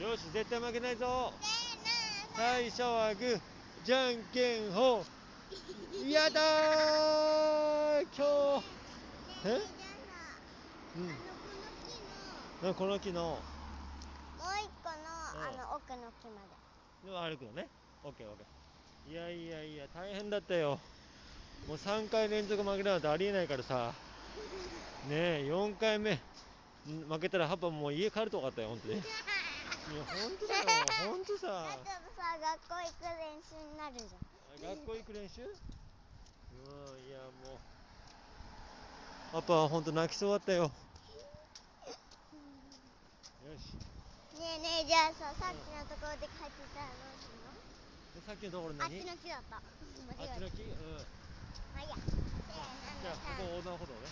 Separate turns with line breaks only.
よし絶対負けないぞ。最初はグーじゃんけんほう。やだー今日。え？うん。
この木の
なこの木の。
もう一個の
うん。
あの奥の木まで。
で歩くのね。オッケーオッケー。いやいやいや大変だったよ。もう3回連続負けるなんてありえないからさ。ねえ4回目。ん負けたらパパもう家帰るとこあったよほんとにいやほんとだよほんとさ
だ。けどさ学校行く練習になるじゃん
学校行く練習うんいやもうパパはほんと泣きそうだったよ。よし。
ねえねえじゃあささっきのところで帰ってたらどうするの
でさっきのところ
あっ
何
ちの木だった。
あっちの木？うん。
まあいいや。せーの
じゃあここ横断歩道ね